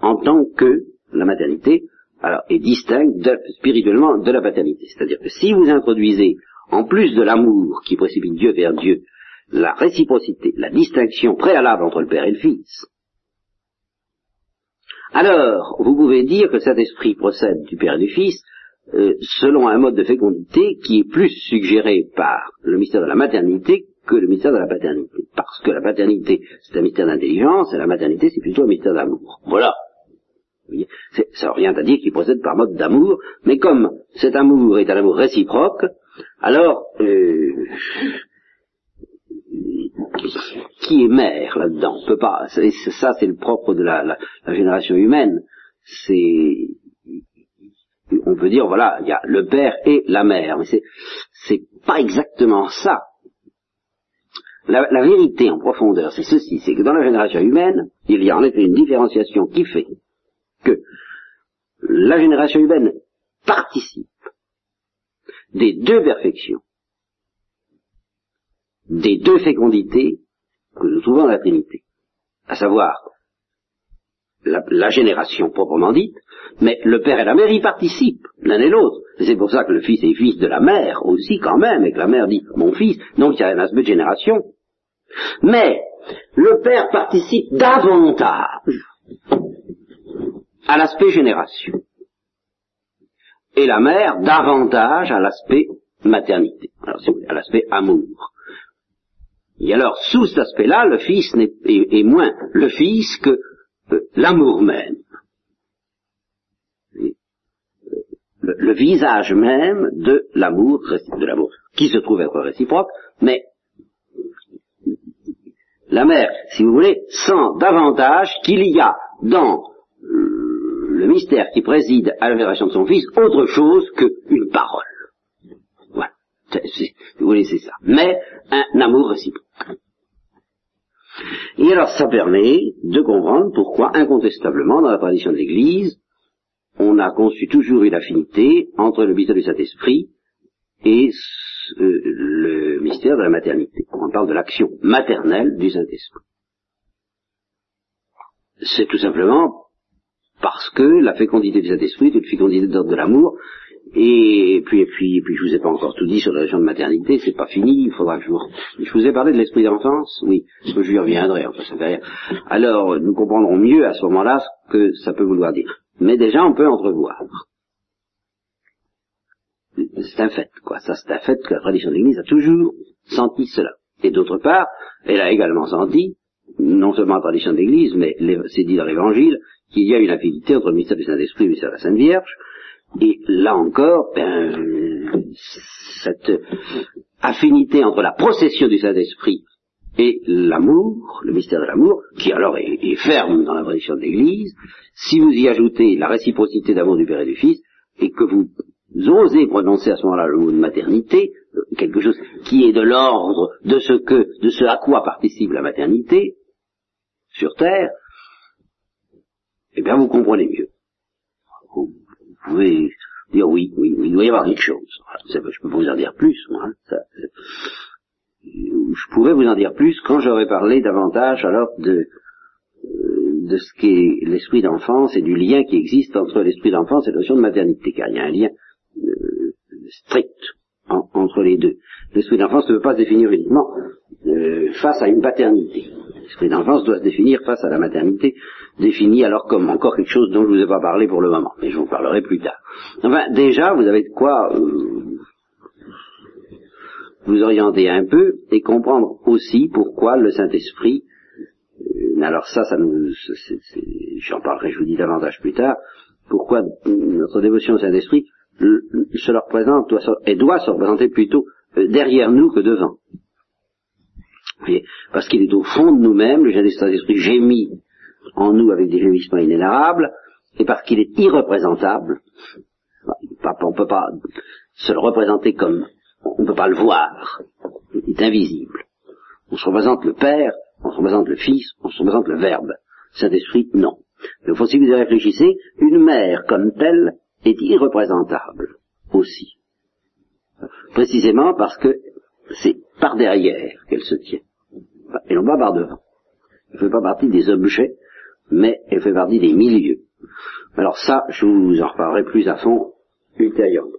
En tant que la maternité alors, est distincte spirituellement de la paternité. C'est-à-dire que si vous introduisez en plus de l'amour qui précipite Dieu vers Dieu, la réciprocité, la distinction préalable entre le Père et le Fils, alors vous pouvez dire que cet esprit procède du Père et du Fils euh, selon un mode de fécondité qui est plus suggéré par le mystère de la maternité que le mystère de la paternité. Parce que la paternité, c'est un mystère d'intelligence, et la maternité, c'est plutôt un mystère d'amour. Voilà. Ça n'a rien à dire qu'il procède par mode d'amour, mais comme cet amour est un amour réciproque, alors, euh, qui est mère là-dedans On peut pas. Ça, c'est le propre de la, génération humaine. C'est, on peut dire, voilà, il y a le père et la mère, mais c'est, c'est pas exactement ça. La, la vérité en profondeur, c'est ceci, c'est que dans la génération humaine, il y a en effet une différenciation qui fait que la génération humaine participe des deux perfections, des deux fécondités que nous trouvons dans la Trinité, à savoir la, génération proprement dite, mais le père et la mère y participent, l'un et l'autre. C'est pour ça que le fils est fils de la mère aussi quand même, et que la mère dit mon fils, donc il y a un aspect de génération. Mais le père participe davantage à l'aspect génération et la mère davantage à l'aspect maternité, à l'aspect amour. Et alors, sous cet aspect-là, le fils est, moins le fils que euh, l'amour même. Euh, le, visage même de l'amour, de l'amour, qui se trouve être réciproque, mais la mère, si vous voulez, sent davantage qu'il y a dans le mystère qui préside à la vénération de son fils autre chose qu'une parole. Voilà. Vous voulez, c'est ça. Mais un amour réciproque. Et alors, ça permet de comprendre pourquoi, incontestablement, dans la tradition de l'Église, on a conçu toujours une affinité entre le mystère du Saint-Esprit et euh, le mystère de la maternité. On parle de l'action maternelle du Saint-Esprit. C'est tout simplement parce que la fécondité du Saint-Esprit est une fécondité d'ordre de l'amour. Et puis, et puis, et puis, je vous ai pas encore tout dit sur la région de maternité, c'est pas fini, il faudra que je vous... Je vous ai parlé de l'esprit d'enfance, oui, je y reviendrai, enfin, ça fait. Alors, nous comprendrons mieux à ce moment-là ce que ça peut vouloir dire. Mais déjà, on peut entrevoir. c'est un fait, quoi. Ça, c'est un fait que la tradition de l'Église a toujours senti cela. Et d'autre part, elle a également senti, non seulement la tradition de l'Église, mais c'est dit dans l'Évangile, qu'il y a une affinité entre le mystère du Saint-Esprit et le de la Sainte Vierge. Et là encore, ben, cette affinité entre la procession du Saint-Esprit et l'amour, le mystère de l'amour, qui alors est, ferme dans la tradition de l'Église, si vous y ajoutez la réciprocité d'amour du Père et du Fils, et que vous osez prononcer à ce moment-là le mot de maternité, quelque chose qui est de l'ordre de ce que, de ce à quoi participe la maternité, sur Terre, eh bien vous comprenez mieux. Vous pouvez dire oui, oui, oui il doit y avoir quelque chose. je peux vous en dire plus, moi. Hein, ça, je pourrais vous en dire plus quand j'aurais parlé davantage alors de, euh, de ce qu'est l'esprit d'enfance et du lien qui existe entre l'esprit d'enfance et la notion de maternité, car il y a un lien euh, strict entre les deux. L'esprit d'enfance ne peut pas se définir uniquement euh, face à une paternité. L'esprit d'enfance doit se définir face à la maternité, définie alors comme encore quelque chose dont je ne vous ai pas parlé pour le moment, mais je vous parlerai plus tard. Enfin, déjà, vous avez de quoi vous orienter un peu et comprendre aussi pourquoi le Saint-Esprit, euh, alors ça, ça nous, j'en parlerai, je vous dis davantage plus tard, pourquoi notre dévotion au Saint-Esprit se leur représente doit, et doit se représenter plutôt euh, derrière nous que devant. Parce qu'il est au fond de nous-mêmes, le Saint-Esprit gémit en nous avec des gémissements inénarrables, et parce qu'il est irreprésentable, on ne peut pas se le représenter comme on ne peut pas le voir, il est invisible. On se représente le Père, on se représente le Fils, on se représente le Verbe. Saint-Esprit, non. Il faut, si vous y réfléchissez, une mère comme telle est irreprésentable aussi. Précisément parce que c'est par derrière qu'elle se tient, et non pas par devant. Elle ne fait pas partie des objets, mais elle fait partie des milieux. Alors ça, je vous en reparlerai plus à fond ultérieurement.